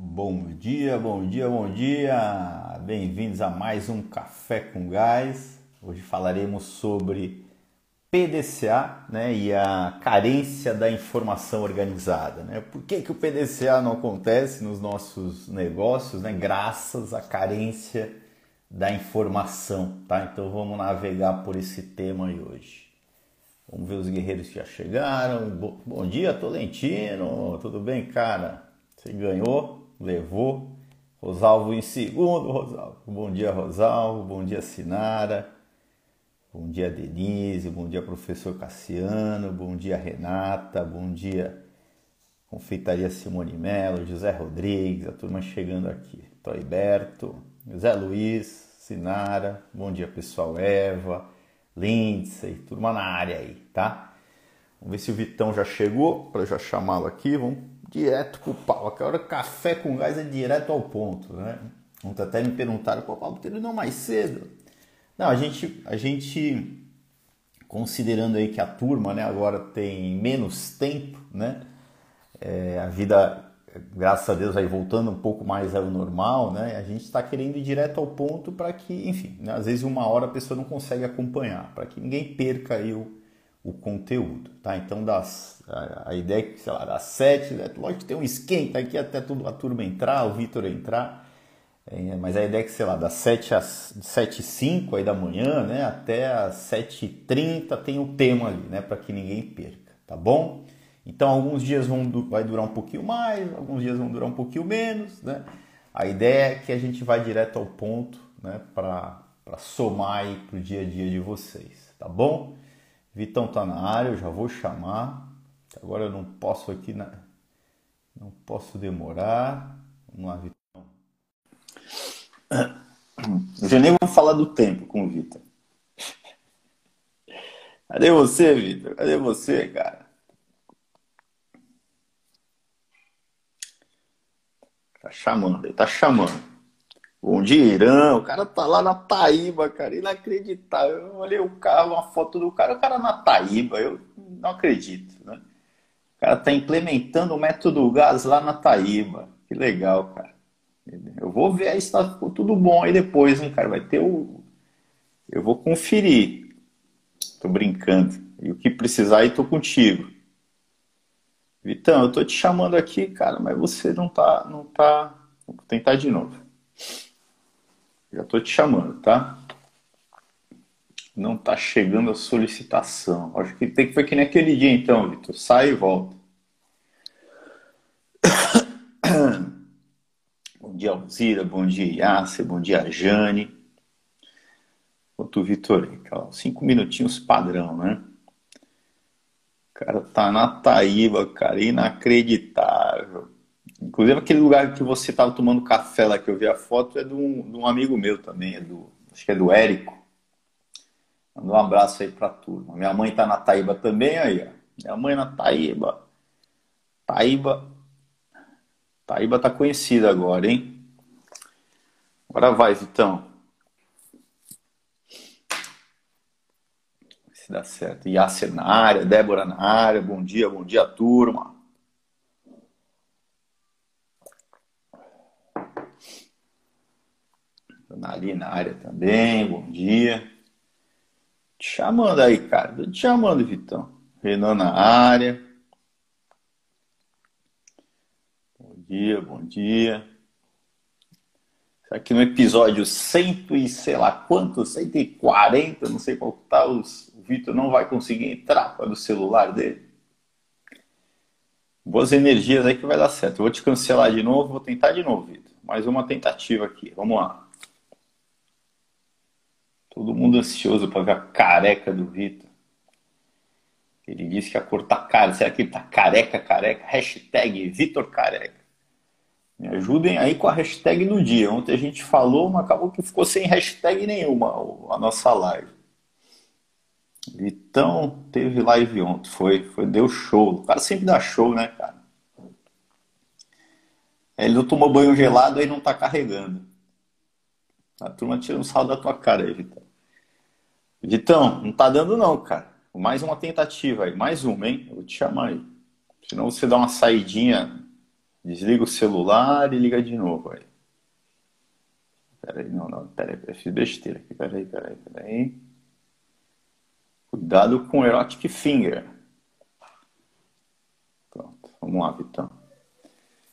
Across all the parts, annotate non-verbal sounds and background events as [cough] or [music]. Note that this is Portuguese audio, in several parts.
Bom dia, bom dia, bom dia! Bem-vindos a mais um Café com Gás. Hoje falaremos sobre PDCA né, e a carência da informação organizada. Né? Por que, que o PDCA não acontece nos nossos negócios? Né? Graças à carência da informação. Tá? Então vamos navegar por esse tema aí hoje. Vamos ver os guerreiros que já chegaram. Bom dia, Tolentino. Tudo bem, cara? Você ganhou, levou. Rosalvo em segundo, Rosalvo. Bom dia, Rosalvo. Bom dia, Sinara. Bom dia, Denise. Bom dia, professor Cassiano. Bom dia, Renata. Bom dia, Confeitaria Simone Melo, José Rodrigues, a turma chegando aqui. Toiberto, José Luiz, Sinara. Bom dia, pessoal. Eva. Lindsay, turma na área aí, tá? Vamos ver se o Vitão já chegou, para já chamá-lo aqui. Vamos direto pro pau. Aquela café com gás é direto ao ponto, né? Ontem até me perguntaram, pô, Paulo, por não mais cedo? Não, a gente, a gente, considerando aí que a turma, né, agora tem menos tempo, né? É, a vida graças a Deus, aí voltando um pouco mais ao normal, né? A gente está querendo ir direto ao ponto para que, enfim, né? às vezes uma hora a pessoa não consegue acompanhar, para que ninguém perca aí o, o conteúdo, tá? Então, das, a, a ideia é que, sei lá, das sete, né? lógico que tem um esquenta aqui até tudo, a turma entrar, o Vitor entrar, é, mas a ideia é que, sei lá, das 7 às 7 e 5 aí da manhã, né, até às 7 e 30 tem o um tema ali, né, para que ninguém perca, tá bom? Então, alguns dias vão, vai durar um pouquinho mais, alguns dias vão durar um pouquinho menos, né? A ideia é que a gente vai direto ao ponto, né? Para somar aí o dia a dia de vocês, tá bom? Vitão tá na área, eu já vou chamar. Agora eu não posso aqui, na... não posso demorar. Vamos lá, Vitão. Eu já nem vou falar do tempo com o Vitor. Cadê você, Vitor? Cadê você, cara? Tá chamando, ele tá chamando. Bom dia, Irã. O cara tá lá na Taíba, cara. Inacreditável. Eu olhei o carro, uma foto do cara, o cara na Taíba. Eu não acredito, né? O cara tá implementando o método gás lá na Taíba. Que legal, cara. Eu vou ver aí se tá tudo bom aí depois, hein, cara. Vai ter o. Eu vou conferir. Tô brincando. E o que precisar aí, tô contigo. Vitão, eu tô te chamando aqui, cara, mas você não tá, não tá. Vou tentar de novo. Já tô te chamando, tá? Não tá chegando a solicitação. Acho que tem que foi que dia então, Vitor. Sai e volta. [coughs] bom dia, Alzira. Bom dia, Yasser. Bom dia, Jane. Quanto o Vitor Cinco minutinhos padrão, né? cara tá na Taíba, cara, inacreditável. Inclusive aquele lugar que você tava tomando café lá que eu vi a foto é de um, de um amigo meu também, é do, acho que é do Érico. Manda um abraço aí pra turma. Minha mãe tá na Taíba também aí, ó. Minha mãe na Taíba. Taíba. Taíba tá conhecida agora, hein? Agora vai, Vitão. se dá certo. Yasser na área, Débora na área, bom dia, bom dia, turma. Dona Ali na área também, bom dia. Te chamando aí, cara. Tô te chamando, Vitão. Renan na área. Bom dia, bom dia. Aqui no episódio 100 e sei lá quanto, 140, não sei qual tá os, Vitor não vai conseguir entrar para o celular dele. Boas energias aí que vai dar certo. Eu vou te cancelar de novo, vou tentar de novo, Vitor. Mais uma tentativa aqui. Vamos lá. Todo mundo ansioso para ver a careca do Vitor. Ele disse que a cor tá cara. Será que ele tá careca, careca? Hashtag Vitor Careca. Me ajudem aí com a hashtag do dia. Ontem a gente falou, mas acabou que ficou sem hashtag nenhuma a nossa live. Vitão teve live ontem, foi, foi, deu show. O cara sempre dá show, né, cara? Ele não tomou banho gelado aí não tá carregando. A turma tira um sal da tua cara aí, Vitão. Vitão, não tá dando não, cara. Mais uma tentativa aí, mais uma, hein? Eu vou te chamar aí. Senão você dá uma saidinha Desliga o celular e liga de novo aí. Peraí, não, não, peraí, eu fiz besteira aqui. Peraí, peraí, peraí. Cuidado com o Erotic Finger. Pronto, vamos lá, Vitão.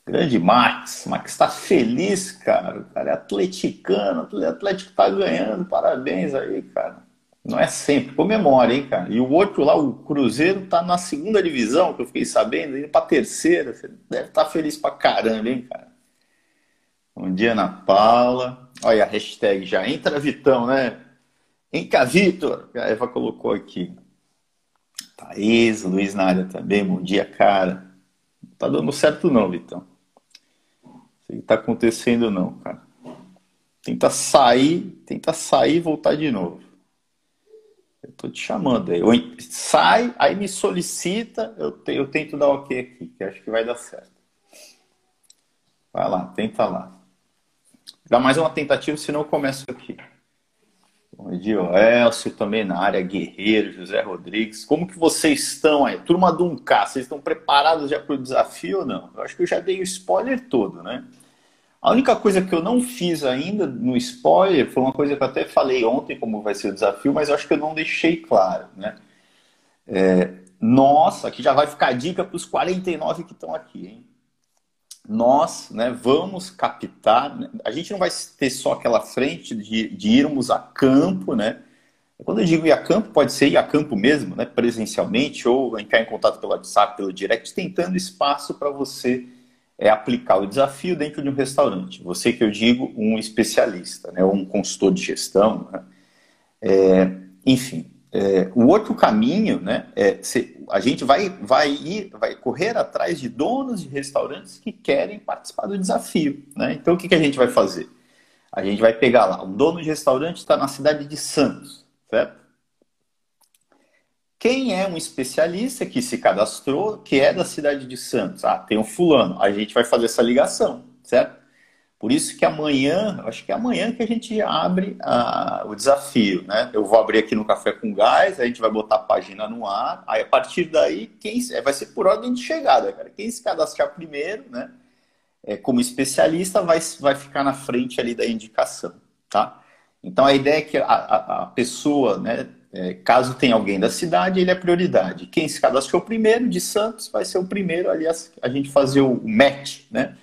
Grande Max. Max está feliz, cara. O cara é atleticano, o Atlético tá ganhando. Parabéns aí, cara. Não é sempre, comemora, hein, cara. E o outro lá, o Cruzeiro, tá na segunda divisão, que eu fiquei sabendo, indo pra terceira. Você deve estar tá feliz pra caramba, hein, cara. Bom dia, Ana Paula. Olha a hashtag já. Entra, Vitão, né? Enca, Vitor. A Eva colocou aqui. Thaís, Luiz na também. Bom dia, cara. Não tá dando certo não, Vitão. Isso que tá acontecendo não, cara. Tenta sair, tenta sair e voltar de novo. Eu tô te chamando aí. sai, aí me solicita, eu, te, eu tento dar ok aqui, que acho que vai dar certo. Vai lá, tenta lá. Dá mais uma tentativa, senão eu começo aqui. Bom dia, Elcio também na área, Guerreiro, José Rodrigues. Como que vocês estão aí? Turma do 1K, vocês estão preparados já para o desafio ou não? Eu acho que eu já dei o spoiler todo, né? A única coisa que eu não fiz ainda no spoiler foi uma coisa que eu até falei ontem, como vai ser o desafio, mas eu acho que eu não deixei claro, né? É, nossa, aqui já vai ficar a dica para os 49 que estão aqui, hein? Nós né, vamos captar, né? a gente não vai ter só aquela frente de, de irmos a campo, né? Quando eu digo ir a campo, pode ser ir a campo mesmo, né? presencialmente, ou entrar em contato pelo WhatsApp, pelo direct, tentando espaço para você é aplicar o desafio dentro de um restaurante. Você que eu digo, um especialista, né, um consultor de gestão. Né? É, enfim, é, o outro caminho, né, é se, a gente vai, vai ir, vai correr atrás de donos de restaurantes que querem participar do desafio. Né? Então, o que, que a gente vai fazer? A gente vai pegar lá, um dono de restaurante está na cidade de Santos, certo? Quem é um especialista que se cadastrou, que é da cidade de Santos? Ah, tem um fulano. A gente vai fazer essa ligação, certo? Por isso que amanhã, acho que é amanhã que a gente abre o desafio, né? Eu vou abrir aqui no Café com Gás, a gente vai botar a página no ar, aí a partir daí, quem vai ser por ordem de chegada, cara. Quem se cadastrar primeiro, né? É, como especialista, vai, vai ficar na frente ali da indicação, tá? Então a ideia é que a, a, a pessoa, né, é, caso tenha alguém da cidade, ele é prioridade. Quem se cadastrou primeiro de Santos vai ser o primeiro ali a, a gente fazer o match, né?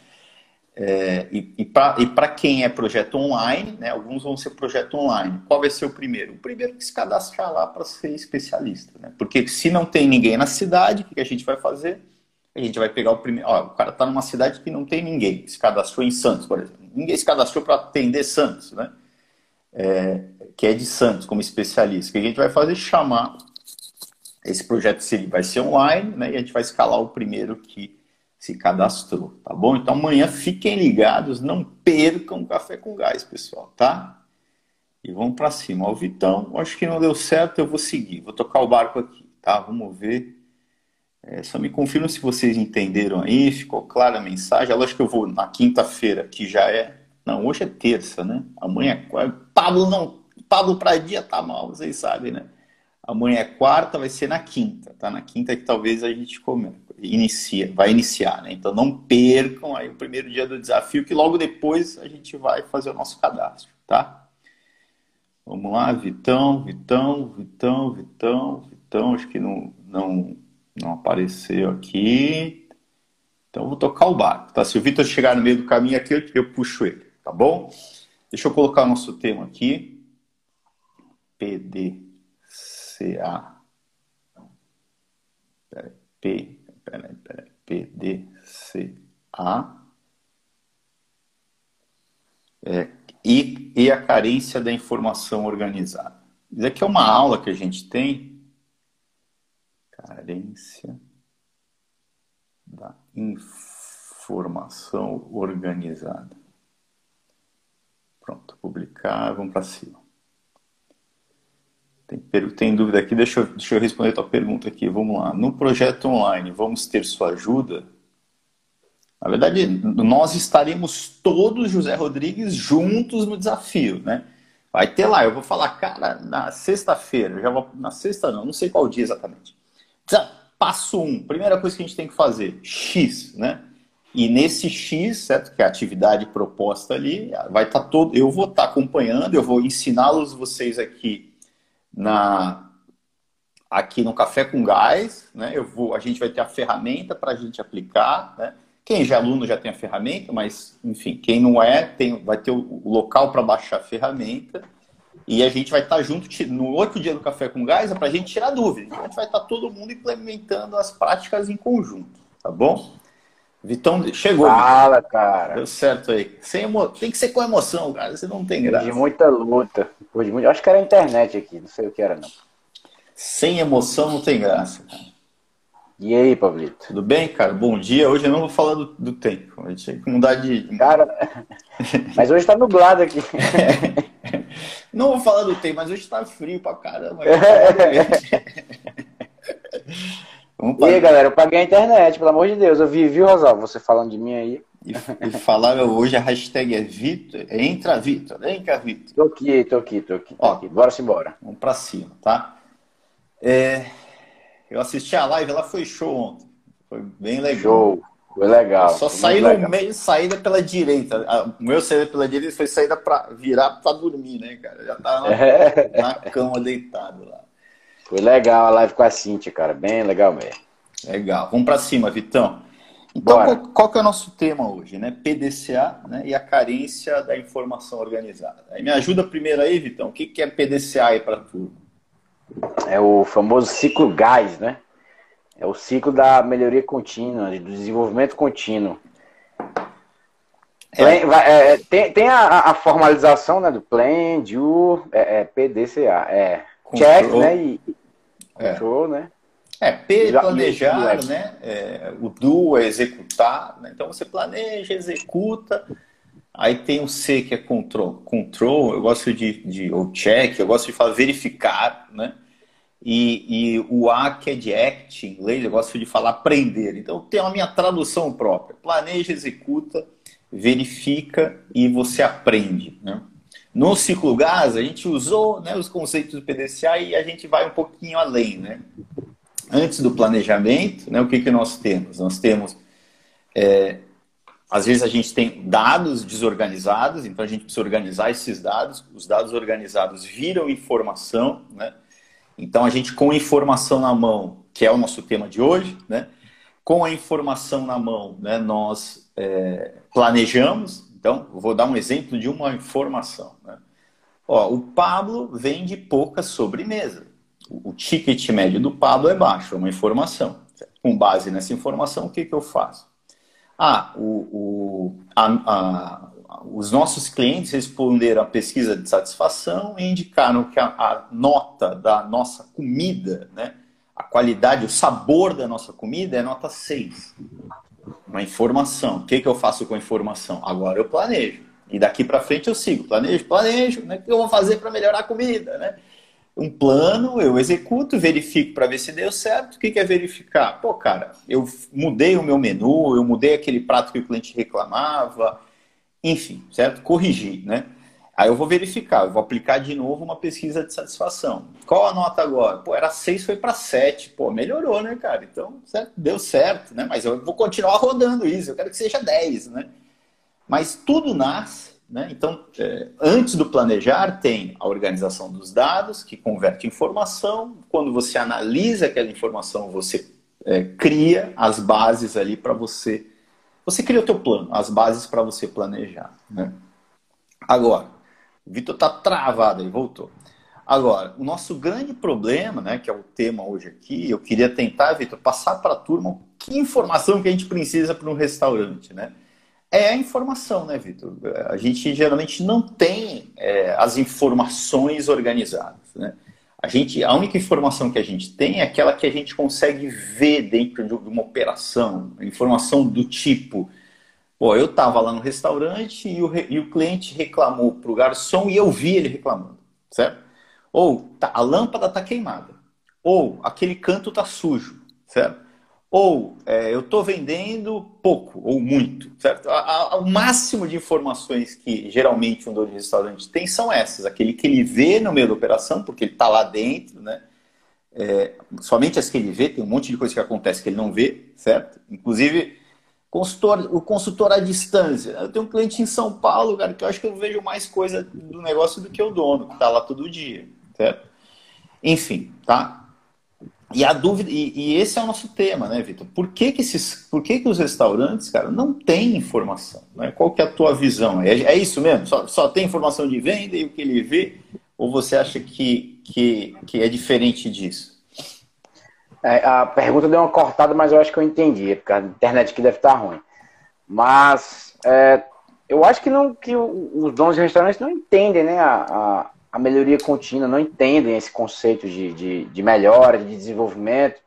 É, e e para quem é projeto online, né, alguns vão ser projeto online. Qual vai ser o primeiro? O primeiro que se cadastrar lá para ser especialista. Né? Porque se não tem ninguém na cidade, o que a gente vai fazer? A gente vai pegar o primeiro. O cara está numa cidade que não tem ninguém, se cadastrou em Santos, por exemplo. Ninguém se cadastrou para atender Santos, né? É, que é de Santos, como especialista. O que a gente vai fazer? Chamar esse projeto vai ser online, né? E a gente vai escalar o primeiro que se cadastrou, tá bom? Então amanhã fiquem ligados, não percam café com gás, pessoal, tá? E vamos para cima. Ó, o Vitão, acho que não deu certo, eu vou seguir, vou tocar o barco aqui, tá? Vamos ver. É, só me confirma se vocês entenderam aí, ficou clara a mensagem. Lógico que eu vou na quinta-feira, que já é. Não, hoje é terça, né? Amanhã é quarta. Pablo não Pablo Pradia tá mal, vocês sabem, né? Amanhã é quarta, vai ser na quinta, tá? Na quinta que talvez a gente come, inicia, vai iniciar, né? Então não percam aí o primeiro dia do desafio, que logo depois a gente vai fazer o nosso cadastro, tá? Vamos lá, Vitão, Vitão, Vitão, Vitão, Vitão, acho que não, não, não apareceu aqui. Então vou tocar o barco, tá? Se o Vitor chegar no meio do caminho aqui, eu, eu puxo ele, tá bom? Deixa eu colocar nosso tema aqui. PDCA. Peraí, P, peraí, peraí, PDCA. É, e, e a carência da informação organizada. Isso aqui é uma aula que a gente tem. Carência da informação organizada. Pronto, publicar, vamos para cima. Tem, tem dúvida aqui? Deixa eu, deixa eu responder a tua pergunta aqui. Vamos lá. No projeto online, vamos ter sua ajuda? Na verdade, nós estaremos todos, José Rodrigues, juntos no desafio, né? Vai ter lá, eu vou falar, cara, na sexta-feira, já vou, na sexta não, não sei qual dia exatamente. Passo um, primeira coisa que a gente tem que fazer, X, né? E nesse X, certo? Que é a atividade proposta ali, vai estar tá todo. Eu vou estar tá acompanhando, eu vou ensiná-los vocês aqui na aqui no Café com Gás, né? Eu vou, a gente vai ter a ferramenta para a gente aplicar, né? Quem já é aluno já tem a ferramenta, mas enfim, quem não é, tem, vai ter o local para baixar a ferramenta. E a gente vai estar tá junto no outro dia do Café com Gás é para a gente tirar dúvida. A gente vai estar tá todo mundo implementando as práticas em conjunto, tá bom? Vitão chegou. Fala, Vitão. cara. Deu certo aí. Sem emo... Tem que ser com emoção, cara. Você não tem graça. De muita luta. De muito... Acho que era a internet aqui, não sei o que era, não. Sem emoção não tem graça, cara. E aí, Pablito? Tudo bem, cara? Bom dia. Hoje eu não vou falar do, do tempo. A gente tem que mudar de. Cara, [laughs] mas hoje tá nublado aqui. [laughs] Não vou falar do tempo, mas hoje tá frio pra caramba. [laughs] e aí, galera, eu paguei a internet, pelo amor de Deus. Eu vi, viu, Rosal, você falando de mim aí. E, e falaram hoje a hashtag é Vitor, entra Vitor, entra Vitor. Tô aqui, tô aqui, tô aqui. Tô Ó, aqui. Bora embora. Vamos pra cima, tá? É, eu assisti a live, ela foi show ontem. Foi bem legal. Show. Foi legal. Só saí no meio, saída pela direita. O meu saída pela direita foi saída para virar para dormir, né, cara? Já tava na, [laughs] é. na cama deitado lá. Foi legal a live com a Cintia, cara. Bem legal mesmo. Legal. Vamos para cima, Vitão. Então, qual, qual, que é o nosso tema hoje, né? PDCA né? e a carência da informação organizada. Aí me ajuda primeiro aí, Vitão. O que, que é PDCA aí para turma? É o famoso ciclo gás, né? É o ciclo da melhoria contínua, do desenvolvimento contínuo. É. é, é, tem, tem a, a, formalização né, do plan, do é, é PDCA. É control. check, né? E, é. control, né? É, P planejar, né? É, o do é executar. Né? Então você planeja, executa. Aí tem o C que é control. Control, eu gosto de, de ou check, eu gosto de falar verificar, né? E, e, o A, que é de act, em inglês, eu gosto de falar aprender. Então, tem a minha tradução própria. Planeja, executa, verifica e você aprende. Né? No ciclo gás, a gente usou né, os conceitos do PDCA e a gente vai um pouquinho além. Né? Antes do planejamento, né, o que, que nós temos? Nós temos, é, às vezes a gente tem dados desorganizados, então a gente precisa organizar esses dados. Os dados organizados viram informação, né? Então, a gente, com informação na mão, que é o nosso tema de hoje, né? com a informação na mão, né, nós é, planejamos. Então, vou dar um exemplo de uma informação. Né? Ó, o Pablo vende pouca sobremesa. O, ticket médio do Pablo é baixo, é uma informação. Com base nessa informação, o que, que eu faço? Ah, o, o, a, a, os nossos clientes responderam à pesquisa de satisfação e indicaram que a, a, nota da nossa comida, né, a qualidade, o sabor da nossa comida é nota 6. Uma informação. O que, que eu faço com a informação? Agora eu planejo. E daqui para frente eu sigo. Planejo, planejo. Né? O que eu vou fazer para melhorar a comida? Né? Um plano, eu executo, verifico para ver se deu certo. O que, que é verificar? Pô, cara, eu mudei o meu menu, eu mudei aquele prato que o cliente reclamava, enfim, certo? Corrigir, né? Aí eu vou verificar, eu vou aplicar de novo uma pesquisa de satisfação. Qual a nota agora? Pô, era 6, foi para 7. Pô, melhorou, né, cara? Então, certo? deu certo, né? Mas eu vou continuar rodando isso, eu quero que seja 10, né? Mas tudo nasce, né? Então, é, antes do planejar, tem a organização dos dados, que converte informação. Quando você analisa aquela informação, você é, cria as bases ali para você você cria o teu plano, as bases para você planejar. Né? Agora, Vitor está travado aí, voltou. Agora, o nosso grande problema, né, que é o tema hoje aqui, eu queria tentar, Vitor, passar para a turma que informação que a gente precisa para um restaurante, né? É a informação, né, Vitor? A gente geralmente não tem é, as informações organizadas, né? A, gente, a única informação que a gente tem é aquela que a gente consegue ver dentro de uma operação, informação do tipo. Pô, eu estava lá no restaurante e o, e o cliente reclamou para o garçom e eu vi ele reclamando, certo? Ou tá, a lâmpada está queimada. Ou aquele canto está sujo, certo? Ou é, eu estou vendendo pouco ou muito, certo? o máximo de informações que geralmente um dono de restaurante tem são essas. Aquele que ele vê no meio da operação, porque ele está lá dentro, né? É, somente as que ele vê, tem um monte de coisa que acontece que ele não vê, certo? Inclusive, Consultor, o consultor à distância. Eu tenho um cliente em São Paulo, cara, que eu acho que eu vejo mais coisa do negócio do que o dono, que está lá todo dia. Certo? Enfim, tá? E a dúvida, e, e, esse é o nosso tema, né, Vitor? Por que, que, esses, por que, que os restaurantes, cara, não têm informação? Né? Qual que é a tua visão? É, é isso mesmo? Só, só tem informação de venda e o que ele vê? Ou você acha que, que, que é diferente disso? É, a pergunta deu uma cortada, mas eu acho que eu entendi, porque a internet aqui deve estar ruim. Mas é, eu acho que, não, que os donos de restaurantes não entendem né, a, a, melhoria contínua, não entendem esse conceito de, de, de, melhora, de desenvolvimento,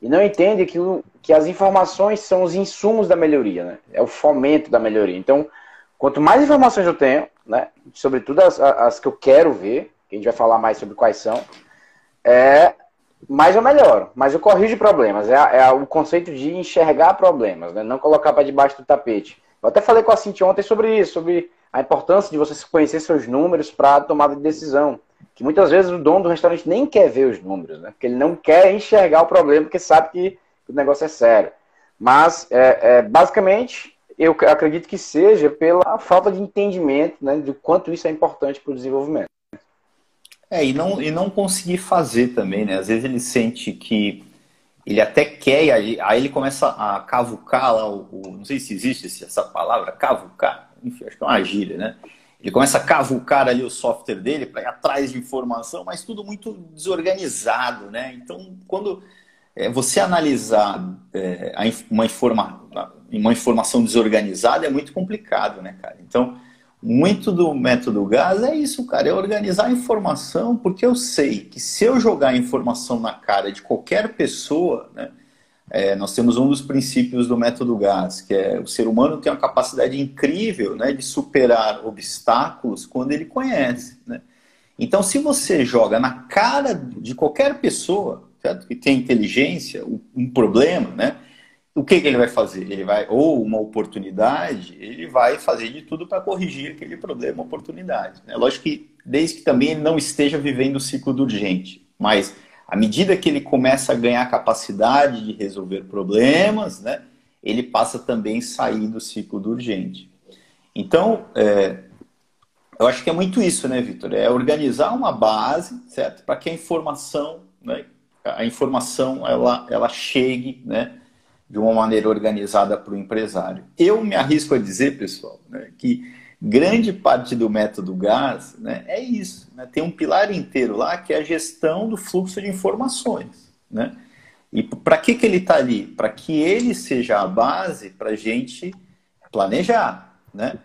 e não entendem que, que as informações são os insumos da melhoria, né? é o fomento da melhoria. Então, quanto mais informações eu tenho, né, sobretudo as, as que eu quero ver, que a gente vai falar mais sobre quais são, é, mais eu melhoro, mas eu corrijo problemas. É, é o conceito de enxergar problemas, né? não colocar para debaixo do tapete. Eu até falei com a Cintia ontem sobre isso, sobre a importância de você conhecer seus números para tomada de decisão. Que muitas vezes o dono do restaurante nem quer ver os números, né? porque ele não quer enxergar o problema, porque sabe que o negócio é sério. Mas, é, é, basicamente, eu acredito que seja pela falta de entendimento né, de quanto isso é importante para o desenvolvimento. É, e não, e não conseguir fazer também, né? Às vezes ele sente que ele até quer, e aí, aí ele começa a cavucar lá, o, o, não sei se existe essa palavra, cavucar, enfim, acho que é uma gíria, né? Ele começa a cavucar ali o software dele para ir atrás de informação, mas tudo muito desorganizado, né? Então, quando é, você analisar é, uma, informa, uma informação desorganizada é muito complicado, né, cara? Então, muito do método GAS é isso, cara, é organizar a informação, porque eu sei que se eu jogar a informação na cara de qualquer pessoa, né, é, nós temos um dos princípios do método GAS, que é o ser humano tem uma capacidade incrível né, de superar obstáculos quando ele conhece. Né? Então, se você joga na cara de qualquer pessoa certo? que tem inteligência, um problema, né? O que, que, ele vai fazer? Ele vai, ou uma oportunidade, ele vai fazer de tudo para corrigir aquele problema, oportunidade. É lógico que, desde que também ele não esteja vivendo o ciclo do urgente, mas à medida que ele começa a ganhar capacidade de resolver problemas, né, ele passa também a sair do ciclo do urgente. Então, é, eu acho que é muito isso, né, Vitor? É organizar uma base, certo? Para que a informação, né, a informação ela, ela chegue, né? De uma maneira organizada para o empresário. Eu me arrisco a dizer, pessoal, né, que grande parte do método GAS né, é isso. Né, tem um pilar inteiro lá que é a gestão do fluxo de informações. Né? E para que, que ele está ali? Para que ele seja a base para a gente planejar. Né?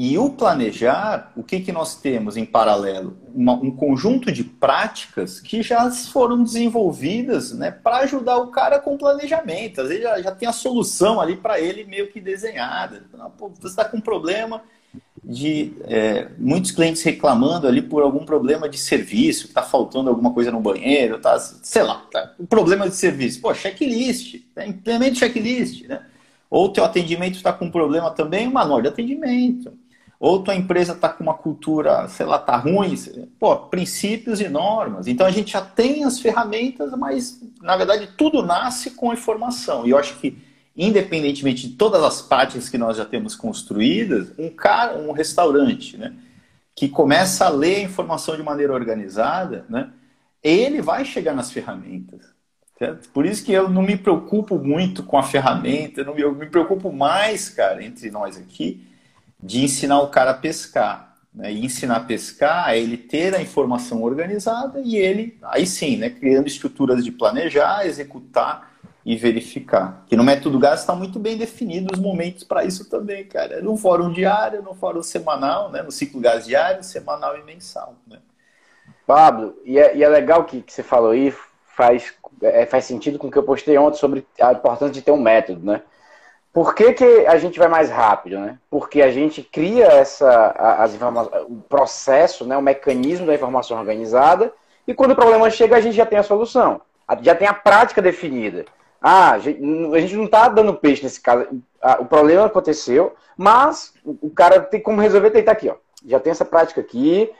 E o planejar, o que, que nós temos em paralelo? Uma, um conjunto de práticas que já foram desenvolvidas né, para ajudar o cara com o planejamento. Às vezes já, já tem a solução ali para ele meio que desenhada. Você está com um problema de é, muitos clientes reclamando ali por algum problema de serviço, está faltando alguma coisa no banheiro, tá, sei lá, tá, um problema de serviço. Pô, checklist, tá, implemente checklist, né? Ou teu atendimento está com problema também, manual de atendimento ou tua empresa está com uma cultura, sei lá, está ruim, pô, princípios e normas. Então a gente já tem as ferramentas, mas na verdade tudo nasce com informação. E eu acho que, independentemente de todas as práticas que nós já temos construídas, um cara, um restaurante, né, que começa a ler a informação de maneira organizada, né, ele vai chegar nas ferramentas. Certo? Por isso que eu não me preocupo muito com a ferramenta, eu, não eu me preocupo mais, cara, entre nós aqui, de ensinar o cara a pescar. Né? E ensinar a pescar é ele ter a informação organizada e ele, aí sim, né, criando estruturas de planejar, executar e verificar. Que no método GAS está muito bem definido os momentos para isso também, cara. No fórum diário, no fórum semanal, né? no ciclo GAS diário, semanal e mensal. Né? Pablo, e é, e é legal que, que você falou aí, faz, é, faz sentido com o que eu postei ontem sobre a importância de ter um método, né? Por que, que a gente vai mais rápido, né? Porque a gente cria essa, as informações, o processo, né, o mecanismo da informação organizada, e quando o problema chega, a gente já tem a solução. Já tem a prática definida. Ah, a gente não está dando peixe nesse caso. O problema aconteceu, mas o cara tem como resolver, tem tá aqui, ó. Já tem essa prática aqui,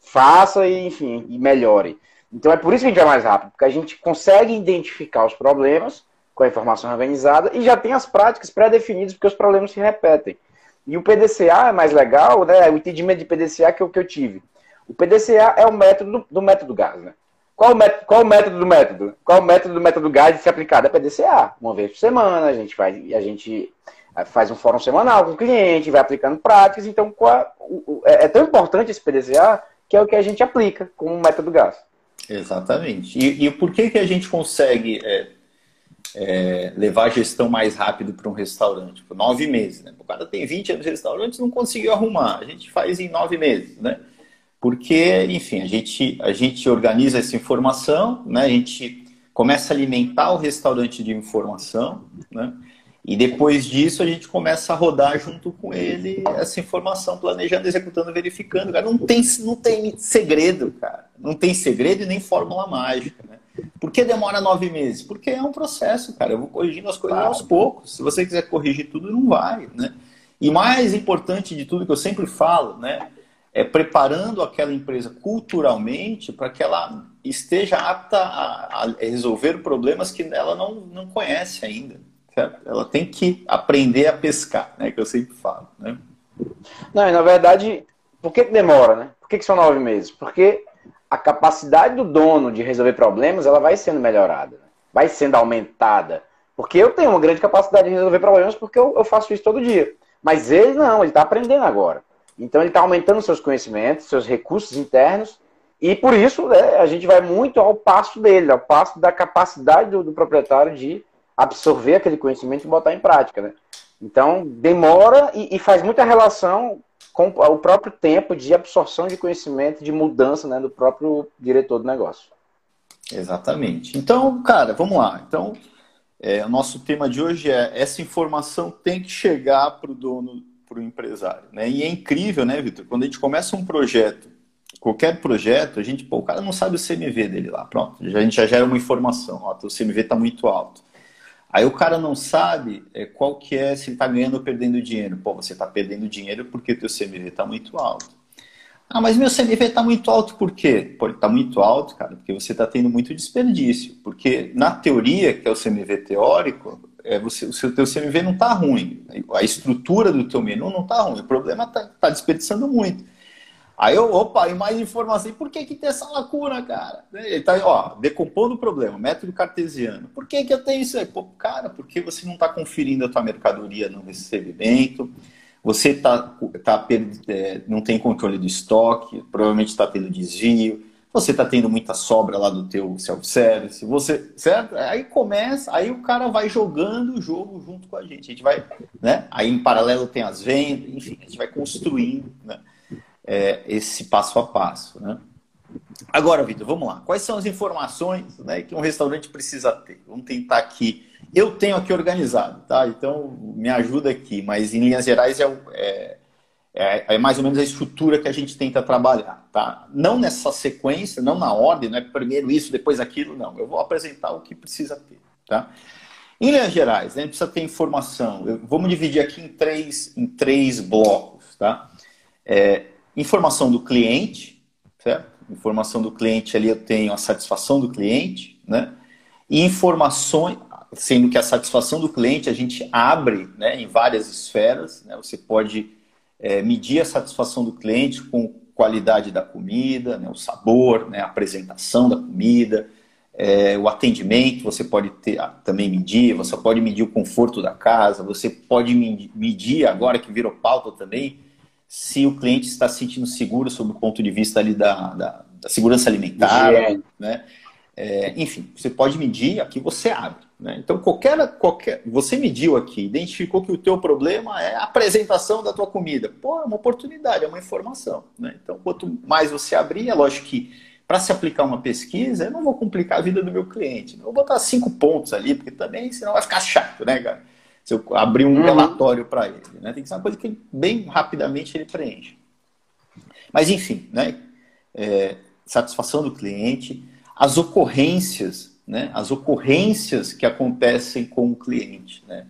faça e, enfim, e melhore. Então é por isso que a gente vai mais rápido, porque a gente consegue identificar os problemas com a informação organizada e já tem as práticas pré-definidas, porque os problemas se repetem. E o PDCA é mais legal, né? O entendimento de PDCA que é o que eu tive. O PDCA é o método do, do método gás, né? Qual o, método, qual o método do método? Qual o método do método gás de ser aplicado? É PDCA. Uma vez por semana, a gente faz, a gente eh, faz um fórum semanal com o cliente, vai aplicando práticas. Então, qual, o, é, é, tão importante esse PDCA que é o que a gente aplica com o método gás. Exatamente. E, e por que, que a gente consegue é, é, levar a gestão mais rápido para um restaurante? Por nove meses. Né? O cara tem 20 anos de restaurante não conseguiu arrumar. A gente faz em nove meses. Né? Porque, enfim, a gente, a gente organiza essa informação, né? a gente começa a alimentar o restaurante de informação, né? E depois disso a gente começa a rodar junto com ele essa informação, planejando, executando, verificando. Cara, não tem, não tem segredo, cara. Não tem segredo e nem fórmula mágica. Por que demora nove meses? Porque é um processo, cara. Eu vou corrigindo as coisas claro. aos poucos. Se você quiser corrigir tudo, não vai, né? E mais importante de tudo que eu sempre falo, né? É preparando aquela empresa culturalmente para que ela esteja apta a, a resolver problemas que ela não, não conhece ainda. Certo? Ela tem que aprender a pescar, né? Que eu sempre falo, né? Não, e na verdade, por que, que demora, né? Por que, que são nove meses? Porque a capacidade do dono de resolver problemas, ela vai sendo melhorada, né? vai sendo aumentada. Porque eu tenho uma grande capacidade de resolver problemas porque eu, eu faço isso todo dia. Mas ele não, ele está aprendendo agora. Então ele está aumentando seus conhecimentos, seus recursos internos, e por isso né, a gente vai muito ao passo dele, ao passo da capacidade do, do proprietário de absorver aquele conhecimento e botar em prática, né? Então, demora e, e, faz muita relação com o próprio tempo de absorção de conhecimento, de mudança né, do próprio diretor do negócio. Exatamente. Então, cara, vamos lá. Então, é, o nosso tema de hoje é essa informação tem que chegar para o dono, para o empresário. Né? E é incrível, né, Vitor? Quando a gente começa um projeto, qualquer projeto, a gente, pô, o cara não sabe o CMV dele lá. Pronto, a gente já gera uma informação. Ó, o CMV está muito alto. Aí o cara não sabe é, qual que é, se ele está ganhando ou perdendo dinheiro. Pô, você está perdendo dinheiro porque teu CMV está muito alto. Ah, mas meu CMV está muito alto por quê? Pô, está muito alto, cara, porque você está tendo muito desperdício. Porque na teoria, que é o CMV teórico, é você, o seu teu CMV não está ruim. A estrutura do teu menu não está ruim. O problema está tá desperdiçando muito. Aí eu, opa, e mais informação. Por que, que tem essa lacuna, cara? Ele tá, ó, decompondo o problema, método cartesiano. Por que, que eu tenho isso aí? Pô, cara, porque você não está conferindo a tua mercadoria no recebimento, você tá, tá, é, não tem controle do estoque, provavelmente está tendo desvio, você está tendo muita sobra lá do teu self-service, você, certo? Aí começa, aí o cara vai jogando o jogo junto com a gente. A gente vai, né? Aí em paralelo tem as vendas, enfim, a gente vai construindo, né? É, esse passo a passo. Né? Agora, Vitor, vamos lá. Quais são as informações né, que um restaurante precisa ter? Vamos tentar aqui. Eu tenho aqui organizado, tá? Então me ajuda aqui, mas em linhas gerais é, é, é, é mais ou menos a estrutura que a gente tenta trabalhar, tá? Não nessa sequência, não na ordem, não é primeiro isso, depois aquilo, não. Eu vou apresentar o que precisa ter, tá? Em linhas gerais, né, a gente precisa ter informação. Eu, vamos dividir aqui em três, em três blocos, tá? É, Informação do cliente, certo? Informação do cliente ali eu tenho a satisfação do cliente, né? E informações, sendo que a satisfação do cliente a gente abre né, em várias esferas, né? Você pode é, medir a satisfação do cliente com qualidade da comida, né, o sabor, né, a apresentação da comida, é, o atendimento, você pode ter, ah, também medir, você pode medir o conforto da casa, você pode medir, agora que virou pauta também, se o cliente está se sentindo seguro sob o ponto de vista ali da, da, da segurança alimentar, né? É, enfim, você pode medir, aqui você abre. Né? Então, qualquer, qualquer. Você mediu aqui, identificou que o teu problema é a apresentação da tua comida. Pô, é uma oportunidade, é uma informação. Né? Então, quanto mais você abrir, é lógico que para se aplicar uma pesquisa, eu não vou complicar a vida do meu cliente. Eu vou botar cinco pontos ali, porque também senão vai ficar chato, né, cara? Se eu abrir um uhum. relatório para ele. Né? Tem que ser uma coisa que bem rapidamente ele preenche. Mas, enfim, né? É, satisfação do cliente, as ocorrências, né? as ocorrências que acontecem com o cliente. Né?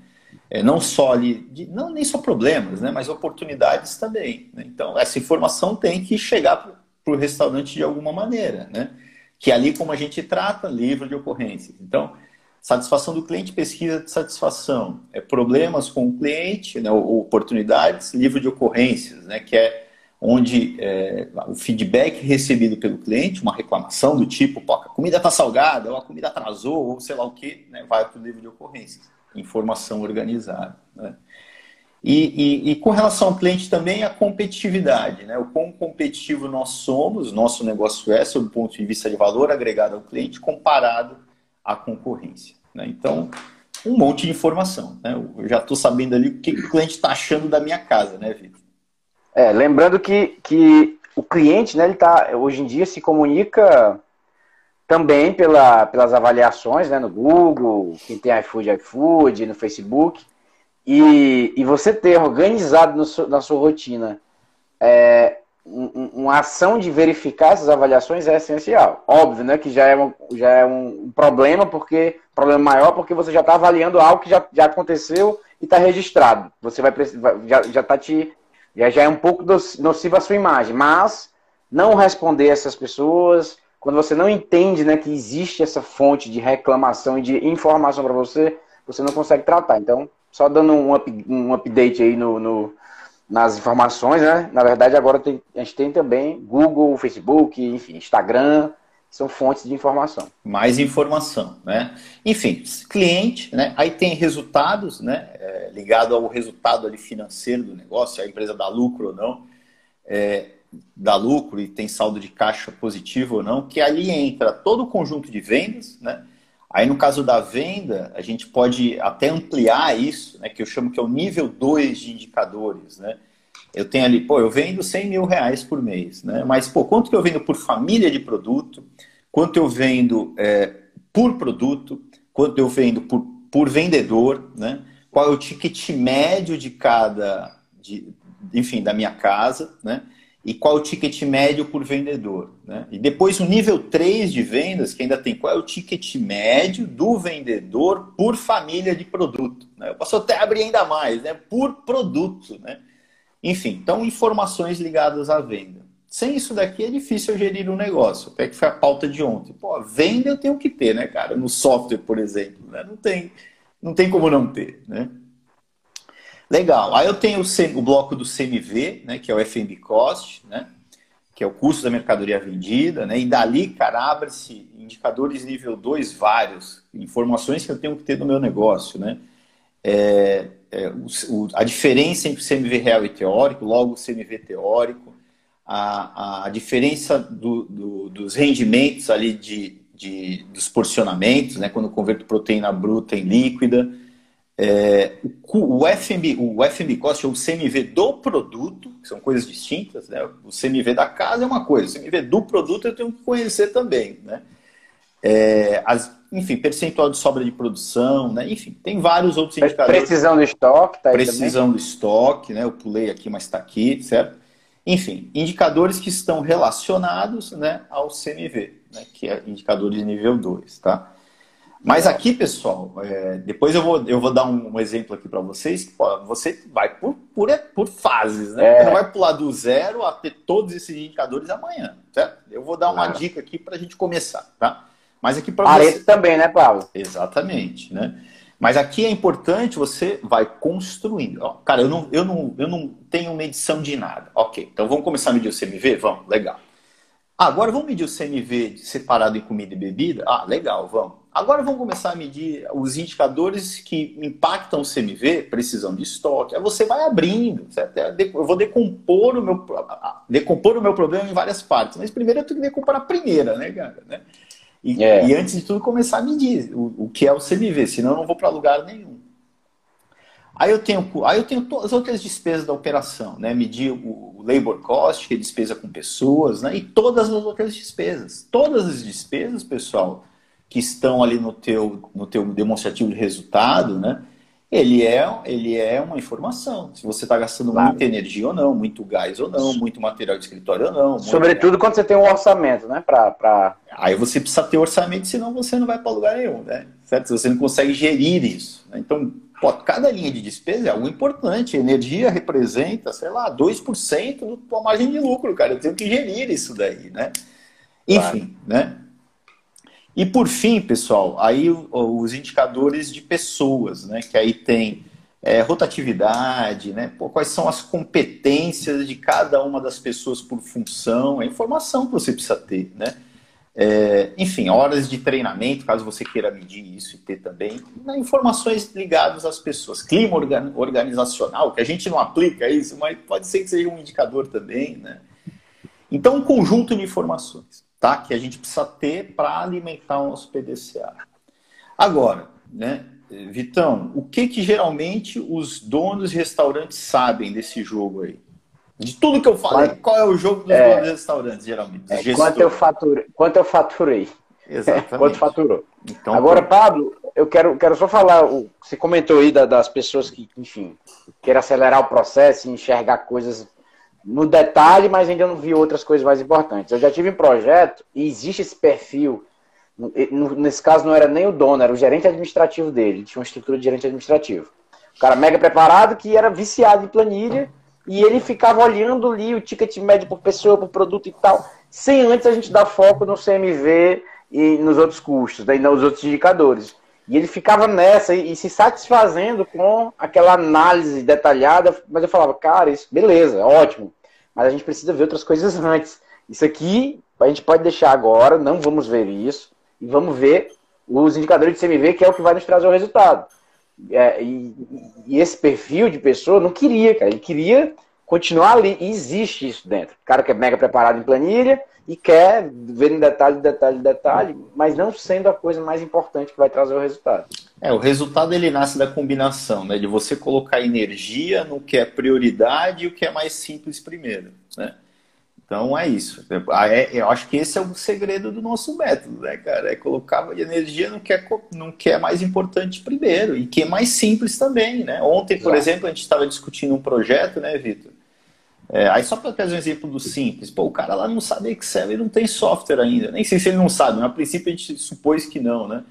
É, não só ali, de, não nem só problemas, né? mas oportunidades também. Né? Então, essa informação tem que chegar para o restaurante de alguma maneira. Né? Que é ali, como a gente trata, livro de ocorrências. Então, Satisfação do cliente, pesquisa de satisfação. É problemas com o cliente, né, oportunidades, livro de ocorrências, né, que é onde é, o feedback recebido pelo cliente, uma reclamação do tipo, Pô, a comida está salgada, ou a comida atrasou, ou sei lá o que, né, vai para o livro de ocorrências. Informação organizada. Né? E, e, e, com relação ao cliente também, a competitividade, né? o quão competitivo nós somos, nosso negócio é, sob o ponto de vista de valor agregado ao cliente, comparado à concorrência. Né? Então, um monte de informação. Né? Eu já estou sabendo ali o que o cliente está achando da minha casa, né, Vitor? É, lembrando que, que o cliente, né, ele tá, hoje em dia se comunica também pela, pelas avaliações né, no Google, quem tem iFood, iFood, no Facebook. E, e você ter organizado no, na sua rotina é, um, uma ação de verificar essas avaliações é essencial. Óbvio, né, que já é um, já é um problema, porque problema maior porque você já está avaliando algo que já, já aconteceu e está registrado. Você vai, já está te já, já é um pouco nocivo a sua imagem. Mas não responder essas pessoas, quando você não entende né, que existe essa fonte de reclamação e de informação para você, você não consegue tratar. Então, só dando um, up, um update aí no, no, nas informações, né? Na verdade, agora tem, a gente tem também Google, Facebook, enfim, Instagram, são fontes de informação. Mais informação, né? Enfim, cliente, né? Aí tem resultados, né? É, ligado ao resultado ali financeiro do negócio, a empresa dá lucro ou não, é, dá lucro e tem saldo de caixa positivo ou não, que ali entra todo o conjunto de vendas, né? Aí no caso da venda, a gente pode até ampliar isso, né? Que eu chamo que é o nível 2 de indicadores, né? Eu tenho ali, pô, eu vendo 100 mil reais por mês, né? Mas, pô, quanto que eu vendo por família de produto? Quanto eu vendo é, por produto? Quanto eu vendo por, por vendedor, né? Qual é o ticket médio de cada, de, enfim, da minha casa, né? E qual o ticket médio por vendedor, né? E depois o nível 3 de vendas, que ainda tem qual é o ticket médio do vendedor por família de produto, né? Eu posso até abrir ainda mais, né? Por produto, né? Enfim, então informações ligadas à venda. Sem isso daqui é difícil eu gerir um negócio. Até que foi a pauta de ontem. Pô, venda eu tenho que ter, né, cara? No software, por exemplo. Né? Não, tem, não tem como não ter, né? Legal. Aí eu tenho o, bloco do CMV, né, que é o FMB Cost, né? Que é o custo da mercadoria vendida, né? E dali, cara, abre-se indicadores nível 2 vários, informações que eu tenho que ter no meu negócio, né? É, é, o, a diferença entre CMV real e teórico, logo CMV teórico, a, a diferença do, do, dos rendimentos ali de, de, dos porcionamentos, né, quando converto proteína bruta em líquida, é, o, FMB, o FMB cost ou o CMV do produto, que são coisas distintas, né? o CMV da casa é uma coisa, o CMV do produto eu tenho que conhecer também. Né? É, as, enfim, percentual de sobra de produção, né? Enfim, tem vários outros indicadores. Precisão do estoque, tá aí Precisão também. do estoque, né? Eu pulei aqui, mas está aqui, certo? Enfim, indicadores que estão relacionados né, ao CMV, né, que é indicador de nível 2, tá? Mas aqui, pessoal, é, depois eu vou, eu vou dar um, um exemplo aqui para vocês. Que, você vai por, por, por fases, né? É. Você não vai pular do zero a ter todos esses indicadores amanhã, certo? Eu vou dar uma dica aqui para a gente começar, tá? Mas aqui para você... também, né, Paulo? Exatamente, né? Mas aqui é importante, você vai construindo. Ó, cara, eu não, eu, não, eu não tenho medição de nada. Ok, então vamos começar a medir o CMV? Vamos, legal. Agora vamos medir o CMV separado em comida e bebida? Ah, legal, vamos. Agora vamos começar a medir os indicadores que impactam o CMV, precisão de estoque. Aí você vai abrindo, certo? Eu vou decompor o meu, decompor o meu problema em várias partes. Mas primeiro eu tenho que decompor a primeira, né, cara? Né? E, é. e, antes de tudo começar a medir o, o que é o CMV, senão eu não vou para lugar nenhum. Aí eu tenho, aí eu tenho todas as outras despesas da operação, né? Medir o, o labor cost, que é despesa com pessoas, né? E todas as outras despesas. Todas as despesas, pessoal, que estão ali no teu, no teu demonstrativo de resultado, né? ele é, ele é uma informação. Se você está gastando claro. muita energia ou não, muito gás ou não, muito material de escritório ou não. Sobretudo quando você tem um orçamento, né? Pra, pra... Aí você precisa ter orçamento, senão você não vai para lugar nenhum, né? Certo? Você não consegue gerir isso. Né? Então, pô, cada linha de despesa é algo importante. Energia representa, sei lá, 2% da tua margem de lucro, cara. Eu tenho que gerir isso daí, né? Enfim, claro. né? E por fim, pessoal, aí os indicadores de pessoas, né? Que aí tem é, rotatividade, né? Pô, quais são as competências de cada uma das pessoas por função, a informação que você precisa ter, né? É, enfim, horas de treinamento, caso você queira medir isso e ter também, né, informações ligadas às pessoas. Clima organizacional, que a gente não aplica isso, mas pode ser que seja um indicador também, né? Então, um conjunto de informações, tá? Que a gente precisa ter para alimentar o nosso PDCA. Agora, né? Vitão, o que que geralmente os donos de restaurantes sabem desse jogo aí? De tudo que eu falei, qual é o jogo dos é, restaurantes, geralmente? É, quanto, eu faturei, quanto eu faturei. Exatamente. [laughs] quanto faturou. Então, Agora, Pablo, eu quero, quero só falar, você comentou aí das pessoas que, enfim, querem acelerar o processo e enxergar coisas no detalhe, mas ainda não vi outras coisas mais importantes. Eu já tive um projeto e existe esse perfil Nesse caso, não era nem o dono, era o gerente administrativo dele. Ele tinha uma estrutura de gerente administrativo. O cara mega preparado que era viciado em planilha e ele ficava olhando ali o ticket médio por pessoa, por produto e tal, sem antes a gente dar foco no CMV e nos outros custos, daí nos outros indicadores. E ele ficava nessa e, e, se satisfazendo com aquela análise detalhada, mas eu falava, cara, isso beleza, ótimo, mas a gente precisa ver outras coisas antes. Isso aqui a gente pode deixar agora, não vamos ver isso e vamos ver os indicadores de CMV, que é o que vai nos trazer o resultado. É, e, e, esse perfil de pessoa não queria, cara. Ele queria continuar ali. E existe isso dentro. O cara que é mega preparado em planilha e quer ver em detalhe, detalhe, detalhe, mas não sendo a coisa mais importante que vai trazer o resultado. É, o resultado ele nasce da combinação, né? De você colocar energia no que é prioridade e o que é mais simples primeiro, né? Então é isso. É, eu acho que esse é o segredo do nosso método, né, cara? É colocar energia no que é, no que é mais importante primeiro e que é mais simples também, né? Ontem, por exemplo, a gente estava discutindo um projeto, né, Vitor? É, aí só para trazer um exemplo do simples, pô, o cara lá não sabe Excel e não tem software ainda. Nem sei se ele não sabe, mas a princípio a gente supôs que não, né?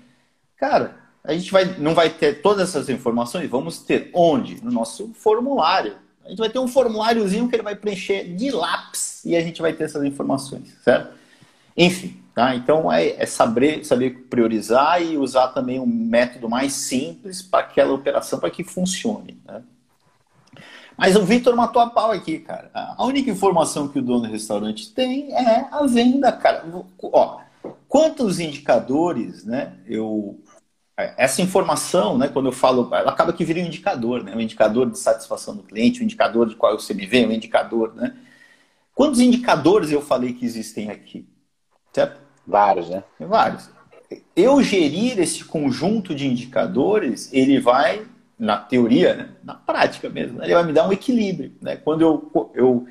Cara, a gente vai, não vai ter todas essas informações, vamos ter onde? No nosso formulário. A gente vai ter um formuláriozinho que ele vai preencher de lápis e a gente vai ter essas informações, certo? Enfim, tá? Então é, é saber, saber priorizar e usar também um método mais simples para aquela operação para que funcione. Né? Mas o Vitor matou a pau aqui, cara. A única informação que o dono do restaurante tem é a venda, cara. Ó, quantos indicadores, né? Eu é, essa informação, né, quando eu falo, ela acaba que vira um indicador, né, um indicador de satisfação do cliente, um indicador de qual é o CMV, um indicador, né? Quantos indicadores eu falei que existem aqui? Certo? Vários, né? Vários. Eu gerir esse conjunto de indicadores, ele vai, na teoria, né, na prática mesmo, ele vai me dar um equilíbrio. Né? Quando eu, eu,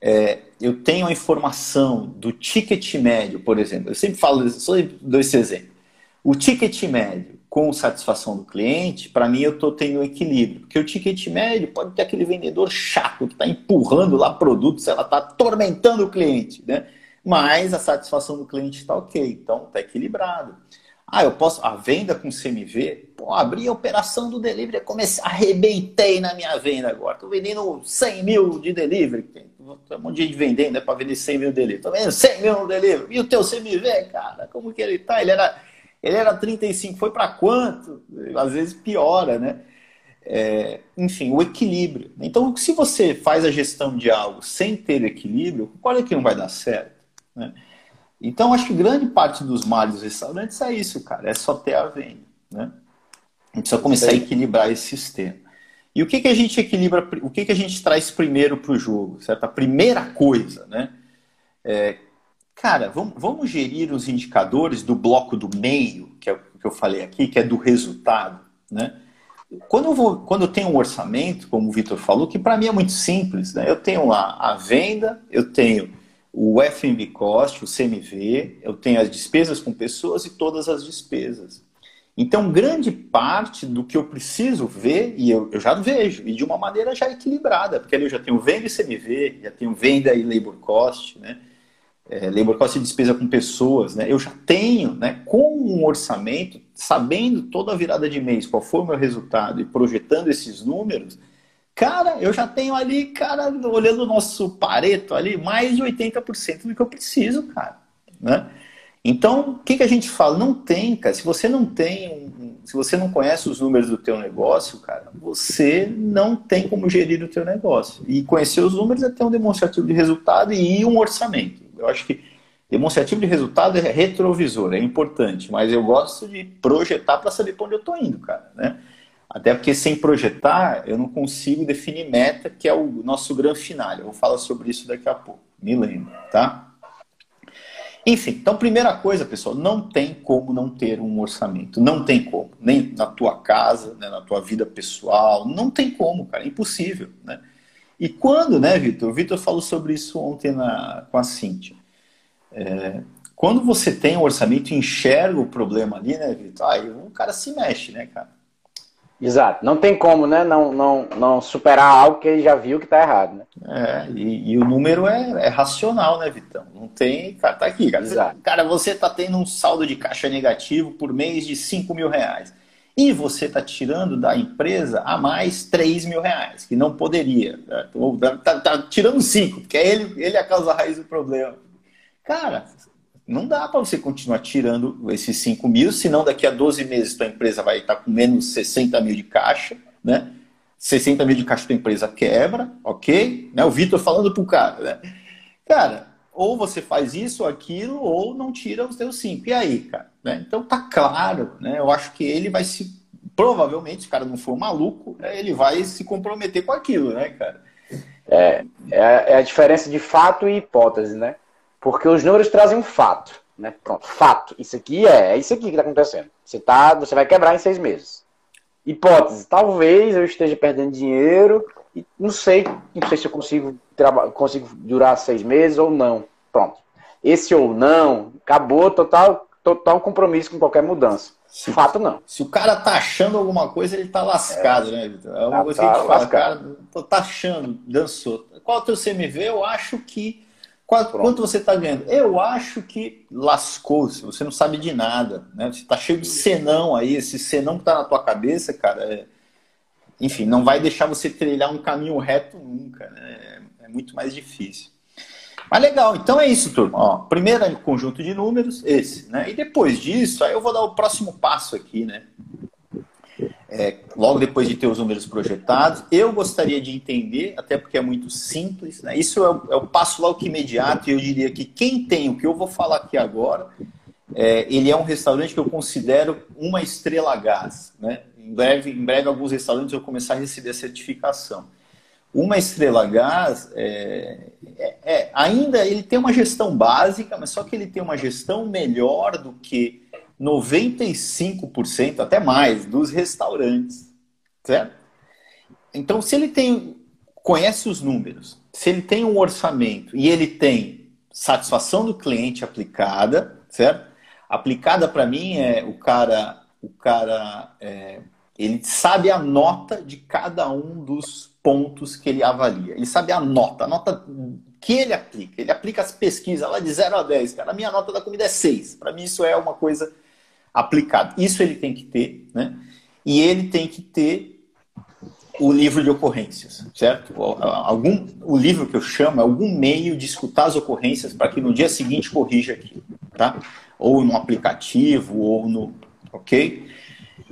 é, eu tenho a informação do ticket médio, por exemplo, eu sempre falo, só dou esse exemplo. O ticket médio com satisfação do cliente, para mim eu estou tendo um equilíbrio. Porque o ticket médio pode ter aquele vendedor chato que está empurrando lá produtos, ela está atormentando o cliente, né? Mas a satisfação do cliente está ok, então está equilibrado. Ah, eu posso. A venda com CMV, pô, abri a operação do delivery, comecei, arrebentei na minha venda agora. Estou vendendo 100 mil de delivery. Tem um monte de gente vendendo, é para vender 100 mil de delivery. Estou vendendo 100 mil no delivery. E o teu CMV, cara, como que ele tá? Ele era ele era 35, foi para quanto? Às vezes piora, né? É, enfim, o equilíbrio. Então, se você faz a gestão de algo sem ter equilíbrio, qual é que não vai dar certo? Né? Então, acho que grande parte dos males dos restaurantes é isso, cara, é só ter a venda. Né? A gente precisa começar a equilibrar esse sistema. E o que, que a gente equilibra, o que, que a gente traz primeiro para o jogo? Certo? A primeira coisa, né? É, Cara, vamos, vamos gerir os indicadores do bloco do meio, que é o que eu falei aqui, que é do resultado, né? Quando eu, vou, quando eu tenho um orçamento, como o Vitor falou, que para mim é muito simples, né? Eu tenho lá a venda, eu tenho o FMB cost, o CMV, eu tenho as despesas com pessoas e todas as despesas. Então, grande parte do que eu preciso ver, e eu, eu já vejo, e de uma maneira já equilibrada, porque ali eu já tenho venda e CMV, já tenho venda e labor cost, né? É, labor cost e despesa com pessoas, né? Eu já tenho, né, com um orçamento, sabendo toda a virada de mês, qual foi o meu resultado e projetando esses números, cara, eu já tenho ali, cara, olhando o nosso pareto ali, mais de 80% do que eu preciso, cara, né? Então, o que, que a gente fala? Não tem, cara. Se você não tem, se você não conhece os números do teu negócio, cara, você não tem como gerir o teu negócio. E conhecer os números é ter um demonstrativo de resultado e um orçamento. Eu acho que demonstrativo de resultado é retrovisor, é importante, mas eu gosto de projetar para saber para onde eu estou indo, cara, né? Até porque sem projetar, eu não consigo definir meta, que é o nosso grande final. Eu vou falar sobre isso daqui a pouco. Me lembro, tá? Enfim, então, primeira coisa, pessoal, não tem como não ter um orçamento. Não tem como. Nem na tua casa, né, na tua vida pessoal. Não tem como, cara. É impossível, né? E quando, né, Vitor? O Vitor falou sobre isso ontem na, com a Cíntia. É, quando você tem um orçamento e enxerga o problema ali, né, Vitor? Aí o cara se mexe, né, cara? Exato. Não tem como, né? Não, não, não superar algo que ele já viu que está errado, né? É, e, e, o número é, é, racional, né, Vitão? Não tem. Cara, tá aqui, cara. Exato. Cara, você tá tendo um saldo de caixa negativo por mês de 5 mil reais. E você está tirando da empresa a mais 3 mil reais, que não poderia. Né? Ou tá, tá, tá tirando 5, porque é ele, ele é a causa raiz do problema. Cara, não dá para você continuar tirando esses 5 mil, senão daqui a 12 meses tua empresa vai estar com menos 60 mil de caixa, né? 60 mil de caixa tua empresa quebra, ok? Né? O Vitor falando pro cara, né? Cara, ou você faz isso ou aquilo, ou não tira os teus 5. E aí, cara? Né? Então tá claro, né? Eu acho que ele vai se. Provavelmente, se o cara não for maluco, né, ele vai se comprometer com aquilo, né, cara? É, é, é a diferença de fato e hipótese, né? Porque os números trazem um fato, né? Pronto, fato. Isso aqui é, é isso aqui que está acontecendo. Você, tá, você vai quebrar em seis meses. Hipótese, talvez eu esteja perdendo dinheiro e não sei, não sei se eu consigo, consigo durar seis meses ou não. Pronto. Esse ou não, acabou total, total compromisso com qualquer mudança. Se, Fato não. Se o cara tá achando alguma coisa, ele tá lascado, é. né, Vitor? É uma tá, coisa que a gente tá fala, lascado. cara, tá achando, dançou. Qual é o teu CMV? Eu acho que Quanto, quanto você está ganhando? Eu acho que lascou-se, você não sabe de nada. Né? Você está cheio de senão aí, esse senão que está na tua cabeça, cara, é... enfim, não vai deixar você trilhar um caminho reto nunca. Né? É muito mais difícil. Mas legal, então é isso, turma. Ó, primeiro conjunto de números, esse. Né? E depois disso, aí eu vou dar o próximo passo aqui, né? é, logo depois de ter os números projetados. Eu gostaria de entender, até porque é muito simples, né? isso é o, é o passo logo imediato, e eu diria que quem tem o que eu vou falar aqui agora, é, ele é um restaurante que eu considero uma estrela gás. Né? Em, breve, em breve, alguns restaurantes vão começar a receber a certificação. Uma estrela gás, é, é, é, ainda ele tem uma gestão básica, mas só que ele tem uma gestão melhor do que 95%, até mais, dos restaurantes. Certo? Então, se ele tem, conhece os números, se ele tem um orçamento e ele tem satisfação do cliente aplicada, certo? Aplicada para mim é o cara, o cara, é, ele sabe a nota de cada um dos pontos que ele avalia. Ele sabe a nota, a nota que ele aplica. Ele aplica as pesquisas lá de 0 a 10. Cara, a minha nota da comida é 6. Para mim isso é uma coisa aplicado. Isso ele tem que ter, né? E ele tem que ter o livro de ocorrências, certo? Algum, o livro que eu chamo é algum meio de escutar as ocorrências para que no dia seguinte corrija aquilo, tá? Ou no aplicativo, ou no. Ok?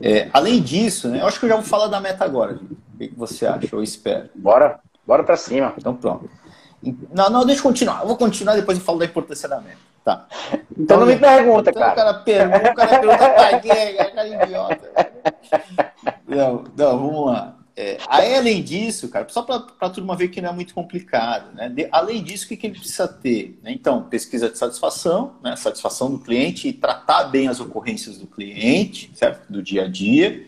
É, além disso, né, eu acho que eu já vou falar da meta agora, Vitor. O que você acha? Eu espero. Bora, bora para cima. Então pronto. Não, não, deixa eu continuar. Eu vou continuar depois eu falo da importância da meta. Tá. Então, então não me pergunta, então, cara. O cara pergunta, o cara pergunta pra [laughs] quê? Cara idiota. Não, não, vamos lá. É, além disso, cara, só para a turma ver que não é muito complicado, né? De, além disso, o que, que ele precisa ter? Né? Então, pesquisa de satisfação, né? satisfação do cliente e tratar bem as ocorrências do cliente, certo? Do dia a dia.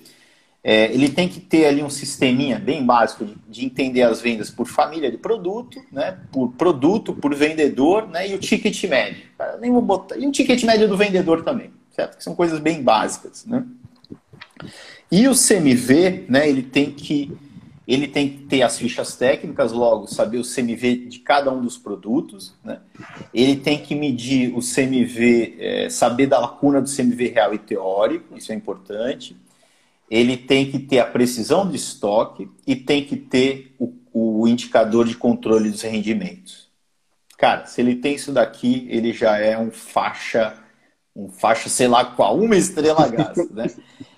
É, ele tem que ter ali um sisteminha bem básico de, de, entender as vendas por família de produto, né, por produto, por vendedor, né, e o ticket médio. Cara, nem vou botar, e o ticket médio do vendedor também, certo? Que são coisas bem básicas, né? E o CMV, né, ele tem que ele tem que ter as fichas técnicas, logo saber o CMV de cada um dos produtos, né? Ele tem que medir o CMV, é, saber da lacuna do CMV real e teórico, isso é importante ele tem que ter a precisão de estoque e tem que ter o, o indicador de controle dos rendimentos. Cara, se ele tem isso daqui, ele já é um faixa um faixa, sei lá qual, uma estrela gás, né? [laughs]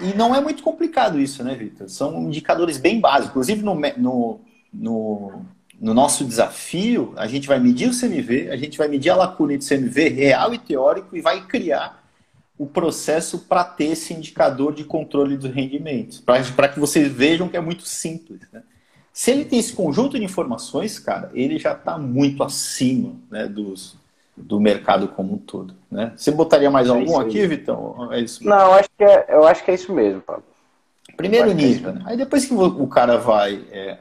E não é muito complicado isso, né, Vitor? São indicadores bem básicos. Inclusive, no, no, no, no, nosso desafio, a gente vai medir o CMV, a gente vai medir a lacuna de CMV real e teórico e vai criar o processo para ter esse indicador de controle dos rendimentos, para que vocês vejam que é muito simples. Né? Se ele tem esse conjunto de informações, cara, ele já está muito acima né, dos, do mercado como um todo. Né? Você botaria mais é algum aqui, Vitão? É isso Não, eu acho, que é, eu acho que é isso mesmo, Paulo. Primeiro é nível. É né? Aí depois que o cara vai é,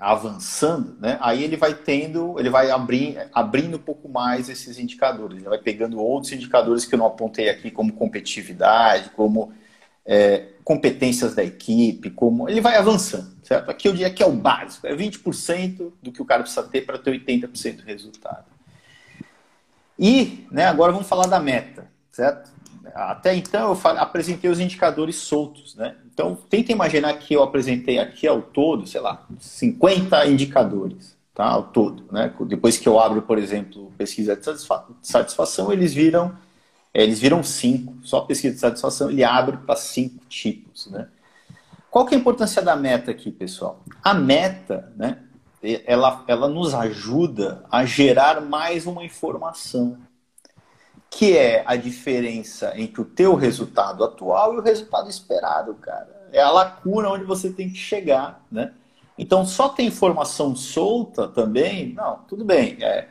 avançando, né? aí ele vai tendo, ele vai abrir, abrindo um pouco mais esses indicadores. Ele vai pegando outros indicadores que eu não apontei aqui, como competitividade, como é, competências da equipe, como ele vai avançando, certo? Aqui eu diria que é o básico, é 20% do que o cara precisa ter para ter 80% do resultado. E né, agora vamos falar da meta, certo? Até então eu apresentei os indicadores soltos, né? Então tenta imaginar que eu apresentei aqui ao todo, sei lá, 50 indicadores, tá? Ao todo, né? Depois que eu abro, por exemplo, pesquisa de satisfação, eles viram eles viram cinco. Só pesquisa de satisfação ele abre para cinco tipos, né? Qual que é a importância da meta aqui, pessoal? A meta, né? Ela, ela nos ajuda a gerar mais uma informação, que é a diferença entre o teu resultado atual e o resultado esperado, cara. É a lacuna onde você tem que chegar, né? Então, só tem informação solta também? Não, tudo bem. É,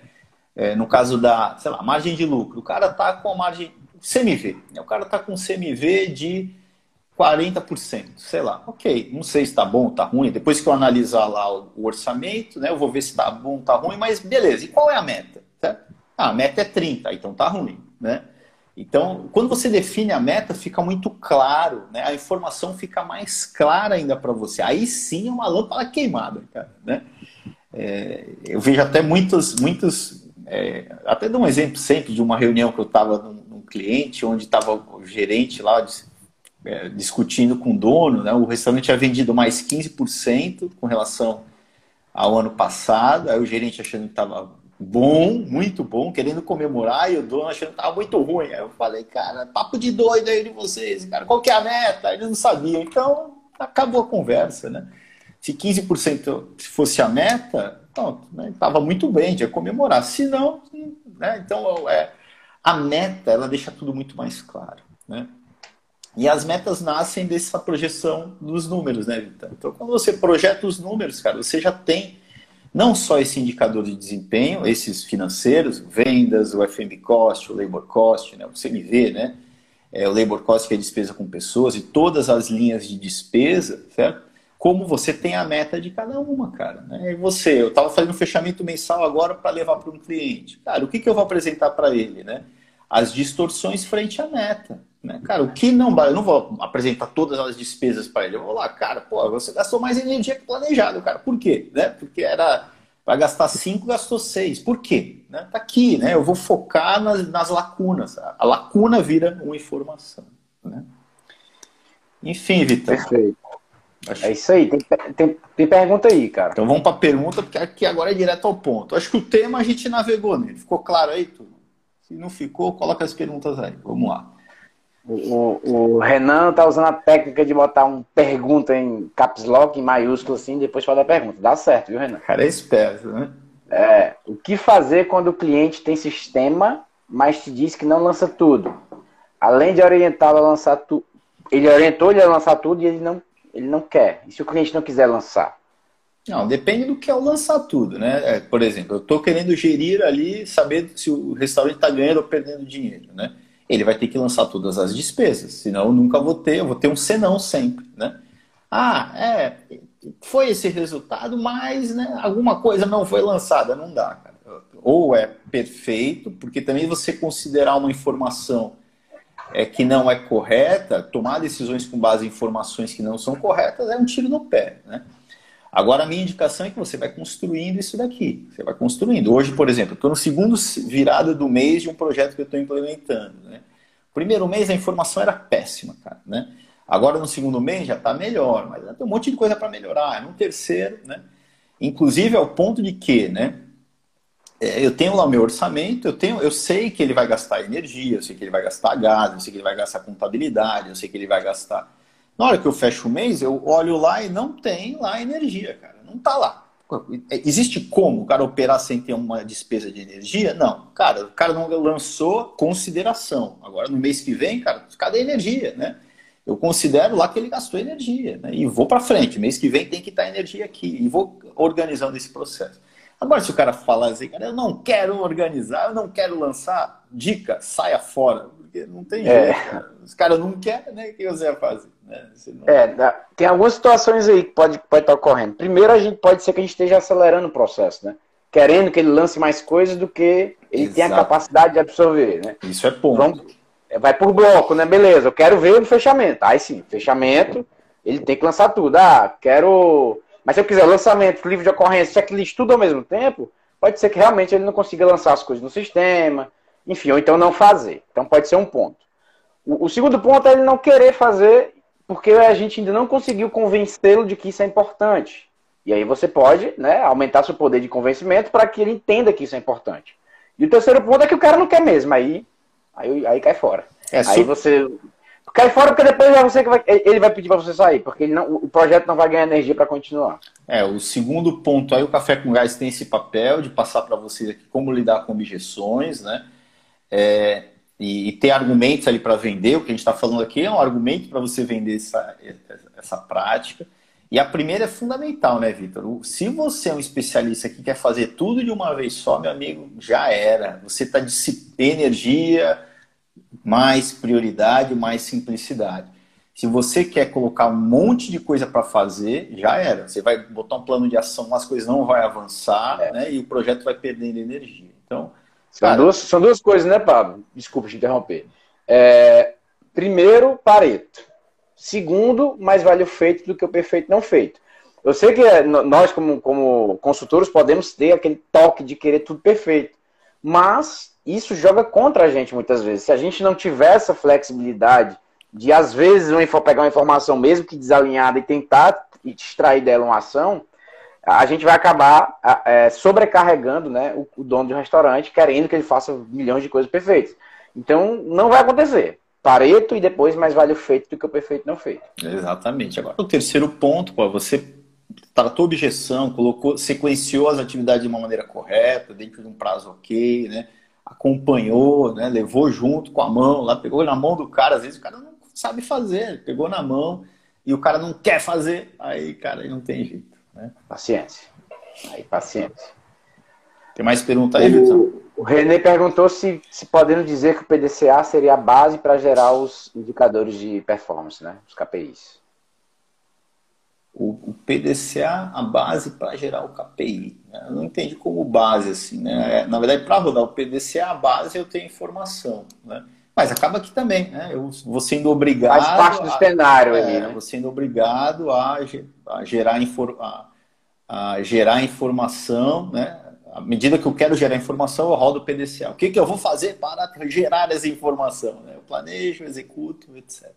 é, no caso da, sei lá, margem de lucro, o cara tá com a margem CMV, né? o cara tá com CMV de 40%, sei lá. Ok, não sei se está bom ou está ruim. Depois que eu analisar lá o, orçamento, né, eu vou ver se está bom ou está ruim, mas beleza. E qual é a meta? Ah, a meta é 30, então está ruim. Né? Então, quando você define a meta, fica muito claro, né? a informação fica mais clara ainda para você. Aí sim é uma lâmpada queimada, cara. Né? É, eu vejo até muitos, muitos é, até dou um exemplo sempre de uma reunião que eu estava num, num cliente, onde estava o gerente lá, disse, é, discutindo com o dono, né, o restaurante tinha vendido mais 15% com relação ao ano passado, aí o gerente achando que estava bom, muito bom, querendo comemorar, e o dono achando que estava muito ruim. Aí eu falei, cara, papo de doido aí de vocês, cara, qual que é a meta? Eles não sabiam, então acabou a conversa, né? Se 15% fosse a meta, pronto, né? estava muito bem, ia comemorar. Se não, né? então é, a meta, ela deixa tudo muito mais claro, né? E as metas nascem dessa projeção dos números, né, Vitor? Então, quando você projeta os números, cara, você já tem não só esse indicador de desempenho, esses financeiros, vendas, o FMB cost, o labor cost, né, o CMV, né? É, o labor cost que é despesa com pessoas e todas as linhas de despesa, certo? Como você tem a meta de cada uma, cara. Né? E você, eu estava fazendo um fechamento mensal agora para levar para um cliente. Cara, o que, que eu vou apresentar para ele, né? As distorções frente à meta. Né? Cara, o que não vale, eu não vou apresentar todas as despesas para ele. Eu vou lá, cara, pô, você gastou mais energia que planejado, cara. Por quê? Né? Porque era para gastar 5, gastou 6. Por quê? Né? Tá aqui, né? Eu vou focar nas, nas lacunas. A lacuna vira uma informação. Né? Enfim, Vitor. Perfeito. Acho... É isso aí. Tem, tem, tem, pergunta aí, cara. Então vamos para a pergunta, porque aqui agora é direto ao ponto. Acho que o tema a gente navegou nele. Ficou claro aí, tudo? Se não ficou, coloca as perguntas aí. Vamos lá. O, o, Renan tá usando a técnica de botar um pergunta em caps lock, em maiúsculo assim, depois fazer a pergunta. Dá certo, viu, Renan? Cara, é esperto, né? É. O que fazer quando o cliente tem sistema, mas te diz que não lança tudo? Além de orientá-lo a lançar tudo. Ele orientou ele a lançar tudo e ele não, ele não quer. E se o cliente não quiser lançar? Não, depende do que é o lançar tudo, né? É, por exemplo, eu estou querendo gerir ali, saber se o restaurante está ganhando ou perdendo dinheiro, né? Ele vai ter que lançar todas as despesas, senão eu nunca vou ter, eu vou ter um senão sempre, né? Ah, é, foi esse resultado, mas né, alguma coisa não foi lançada, não dá, cara. Ou é perfeito, porque também você considerar uma informação é, que não é correta, tomar decisões com base em informações que não são corretas, é um tiro no pé, né? Agora, a minha indicação é que você vai construindo isso daqui. Você vai construindo. Hoje, por exemplo, estou no segundo virada do mês de um projeto que eu estou implementando. Né? Primeiro mês a informação era péssima, cara. Né? Agora, no segundo mês já está melhor, mas tem um monte de coisa para melhorar. No terceiro, né? inclusive ao ponto de que, né? é, eu tenho lá o meu orçamento, eu, tenho, eu sei que ele vai gastar energia, eu sei que ele vai gastar gás, eu sei que ele vai gastar contabilidade, eu sei que ele vai gastar. Na hora que eu fecho o mês, eu olho lá e não tem lá energia, cara. Não tá lá. Existe como o cara operar sem ter uma despesa de energia? Não. Cara, o cara não lançou consideração. Agora, no mês que vem, cara, cadê a energia, né? Eu considero lá que ele gastou energia, né? E vou para frente. Mês que vem tem que estar energia aqui. E vou organizando esse processo. Agora, se o cara falar assim, cara, eu não quero organizar, eu não quero lançar, dica, saia fora. Porque não tem é. jeito. Cara. Os caras não querem, né? O que você vai fazer? Né? Não... É, tem algumas situações aí que pode, pode estar ocorrendo. Primeiro, a gente pode ser que a gente esteja acelerando o processo, né? Querendo que ele lance mais coisas do que ele Exato. tem a capacidade de absorver, né? Isso é ponto. Vamos, vai por bloco, né? Beleza, eu quero ver o fechamento. Aí sim, fechamento, ele tem que lançar tudo. Ah, quero mas se eu quiser lançamento, livro de ocorrência, checklist, tudo ao mesmo tempo, pode ser que realmente ele não consiga lançar as coisas no sistema, enfim, ou então não fazer. Então pode ser um ponto. O, o segundo ponto é ele não querer fazer porque a gente ainda não conseguiu convencê-lo de que isso é importante. E aí você pode né, aumentar seu poder de convencimento para que ele entenda que isso é importante. E o terceiro ponto é que o cara não quer mesmo, aí, aí, aí cai fora. É, aí você Cai fora porque depois é você que vai, ele vai pedir para você sair, porque não, o projeto não vai ganhar energia para continuar. É, o segundo ponto aí, o Café com Gás tem esse papel de passar para aqui como lidar com objeções, né? É, e, e, ter argumentos ali para vender. O que a gente está falando aqui é um argumento para você vender essa, essa prática. E a primeira é fundamental, né, Vitor? Se você é um especialista que quer fazer tudo de uma vez só, meu amigo, já era. Você está de energia mais prioridade, mais simplicidade. Se você quer colocar um monte de coisa para fazer, já era. Você vai botar um plano de ação, as coisas não vão avançar, é. né? E o projeto vai perdendo energia. Então, são, cara... duas, são duas coisas, né, Pablo? Desculpa te interromper. É, primeiro, Pareto. Segundo, mais vale o feito do que o perfeito não feito. Eu sei que é, nós, como, como consultores, podemos ter aquele toque de querer tudo perfeito. Mas isso joga contra a gente muitas vezes. Se a gente não tiver essa flexibilidade de, às vezes, pegar uma informação mesmo que desalinhada e tentar extrair dela uma ação, a gente vai acabar é, sobrecarregando né, o, o, dono do restaurante, querendo que ele faça milhões de coisas perfeitas. Então, não vai acontecer. Pareto e depois mais vale o feito do que o perfeito não feito. Exatamente. Agora, o terceiro ponto, pô, você tratou objeção, colocou, sequenciou as atividades de uma maneira correta, dentro de um prazo ok, né? Acompanhou, né, levou junto com a mão, lá pegou na mão do cara, às vezes o cara não sabe fazer, pegou na mão e o cara não quer fazer, aí, cara, aí não tem jeito. Né? Paciência. Aí, paciência. Tem mais pergunta aí, Vitor? O René perguntou se, se podemos dizer que o PDCA seria a base para gerar os indicadores de performance, né? Os KPIs o, o PDCA a base para gerar o KPI. Né? Eu não entendi como base assim, né? É, na verdade, para rodar o PDCA a base eu tenho informação, né? Mas acaba aqui também, né? Eu vou sendo obrigado. Faz parte do a, cenário é, ali, né? Vou sendo obrigado a, a gerar, infor, a, a, gerar informação, né? À medida que eu quero gerar informação, eu rodo o PDCA. O que, que eu vou fazer para gerar essa informação? Né? Eu planejo, executo, etc.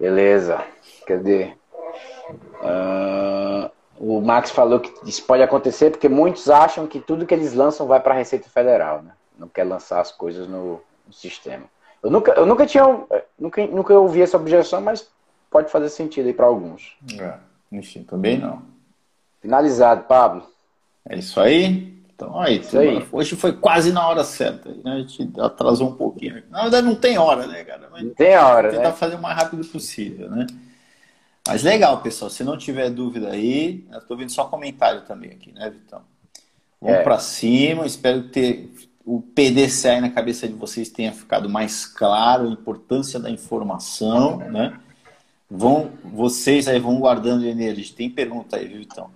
Beleza. Cadê? Uh, o Max falou que isso pode acontecer porque muitos acham que tudo que eles lançam vai para a Receita Federal, né? Não quer lançar as coisas no, no, sistema. Eu nunca, eu nunca tinha, nunca, nunca ouvi essa objeção, mas pode fazer sentido aí para alguns. É, enfim, também não. Finalizado, Pablo. É isso aí. Então, aí, aí. hoje foi quase na hora certa. Né? A gente atrasou um pouquinho. Na verdade, não tem hora, né, cara? Mas não tem hora, tentar né? fazer o mais rápido possível, né? Mas legal, pessoal. Se não tiver dúvida aí, eu estou vendo só comentário também aqui, né, Vitão? Vamos é. para cima. Espero ter o PDCA na cabeça de vocês tenha ficado mais claro a importância da informação, né? Vão, vocês aí vão guardando energia. Tem pergunta aí, viu, Vitão?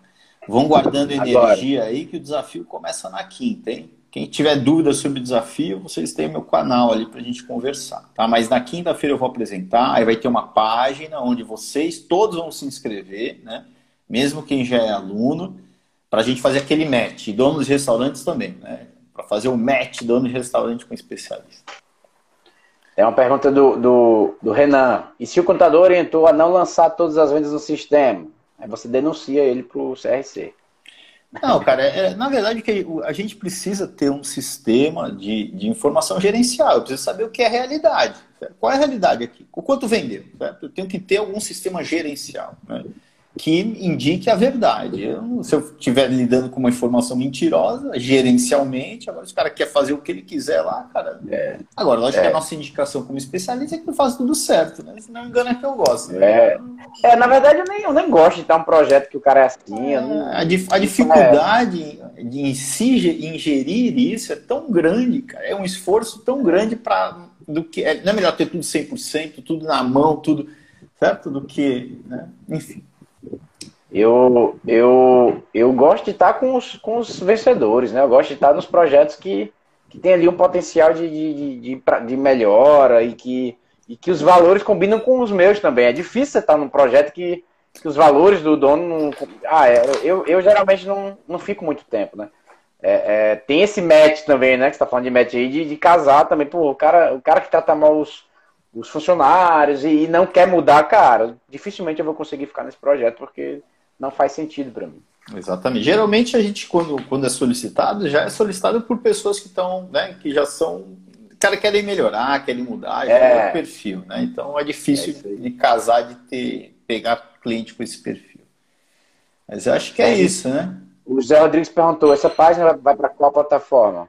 Vão guardando energia Agora. aí que o desafio começa na quinta, hein? Quem tiver dúvidas sobre o desafio, vocês têm meu canal ali para a gente conversar, tá? Mas na quinta-feira eu vou apresentar, aí vai ter uma página onde vocês todos vão se inscrever, né? Mesmo quem já é aluno, para a gente fazer aquele match. E donos de restaurantes também, né? Para fazer o match dono de restaurante com especialista. Tem uma pergunta do, do, do Renan. E se o contador orientou a não lançar todas as vendas no sistema? Aí você denuncia ele para o CRC. Não, cara, é, na verdade que a gente precisa ter um sistema de, de informação gerencial. Eu preciso saber o que é realidade. Qual é a realidade aqui? O quanto vendeu? Eu tenho que ter algum sistema gerencial. Né? Que indique a verdade. Eu, se eu estiver lidando com uma informação mentirosa, gerencialmente, agora se o cara quer fazer o que ele quiser lá, cara. É. Agora, lógico é. que a nossa indicação como especialista é que eu faço tudo certo, né? Se não engano é que eu gosto. É. é, na verdade eu nem, eu nem gosto de estar um projeto que o cara é assim. Não... a, dif a, dificuldade de em si ingerir isso é tão grande, cara. É um esforço tão grande para do que. É, não é melhor ter tudo 100%, tudo na mão, tudo certo? Do que. Né? Enfim. Eu, eu, eu gosto de estar com os, com os vencedores, né? Eu gosto de estar nos projetos que, que tem ali um potencial de, de, de, de melhora e que, e que os valores combinam com os meus também. É difícil você estar num projeto que, que os valores do dono não. Ah, é, eu, eu geralmente não, não fico muito tempo, né? É, é, tem esse match também, né? Que você tá falando de match aí, de, de casar também. Pô, o cara, o cara que trata mal os, os funcionários e, e, não quer mudar, cara, dificilmente eu vou conseguir ficar nesse projeto porque não faz sentido para mim. Exatamente. Geralmente a gente, quando, quando é solicitado, já é solicitado por pessoas que estão, né, que já são. Cara, querem melhorar, querem mudar, já é, é o perfil, né? Então é difícil é de casar, de ter, pegar cliente com esse perfil. Mas eu acho que é, é isso, né? O Zé Rodrigues perguntou: essa página vai para qual plataforma?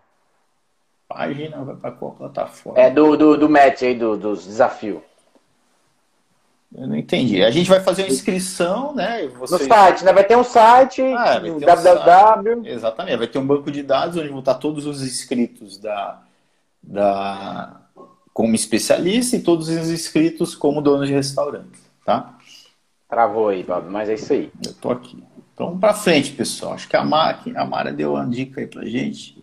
página vai para qual plataforma? É do, do, do match aí, do, dos desafios. Eu não entendi. A gente vai fazer uma inscrição, né? Vocês... No site, né? Vai ter um site, ah, um www. Um Exatamente, vai ter um banco de dados onde vão estar todos os inscritos da, da como especialista e todos os inscritos como donos de restaurante, tá? Travou aí, Pablo, mas é isso aí. Eu tô aqui. Então, vamos para frente, pessoal. Acho que a Mara, a Mara deu uma dica aí pra gente.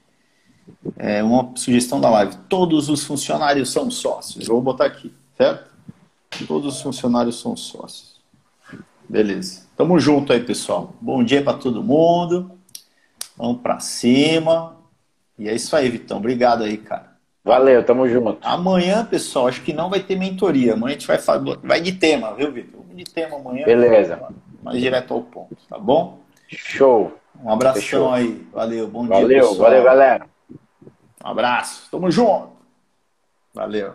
É uma sugestão da live. Todos os funcionários são sócios. Eu vou botar aqui, certo? Todos os funcionários são sócios. Beleza. Tamo junto aí, pessoal. Bom dia para todo mundo. Vamos para cima. E é isso aí, Vitão. Obrigado aí, cara. Valeu, tamo junto. Amanhã, pessoal, acho que não vai ter mentoria. Amanhã a gente vai vai de tema, viu, Vitor? De tema amanhã. Beleza. Mais direto ao ponto, tá bom? Show. Um abração Fechou. aí. Valeu, bom valeu, dia, pessoal. Valeu, galera. Um abraço. Tamo junto. Valeu.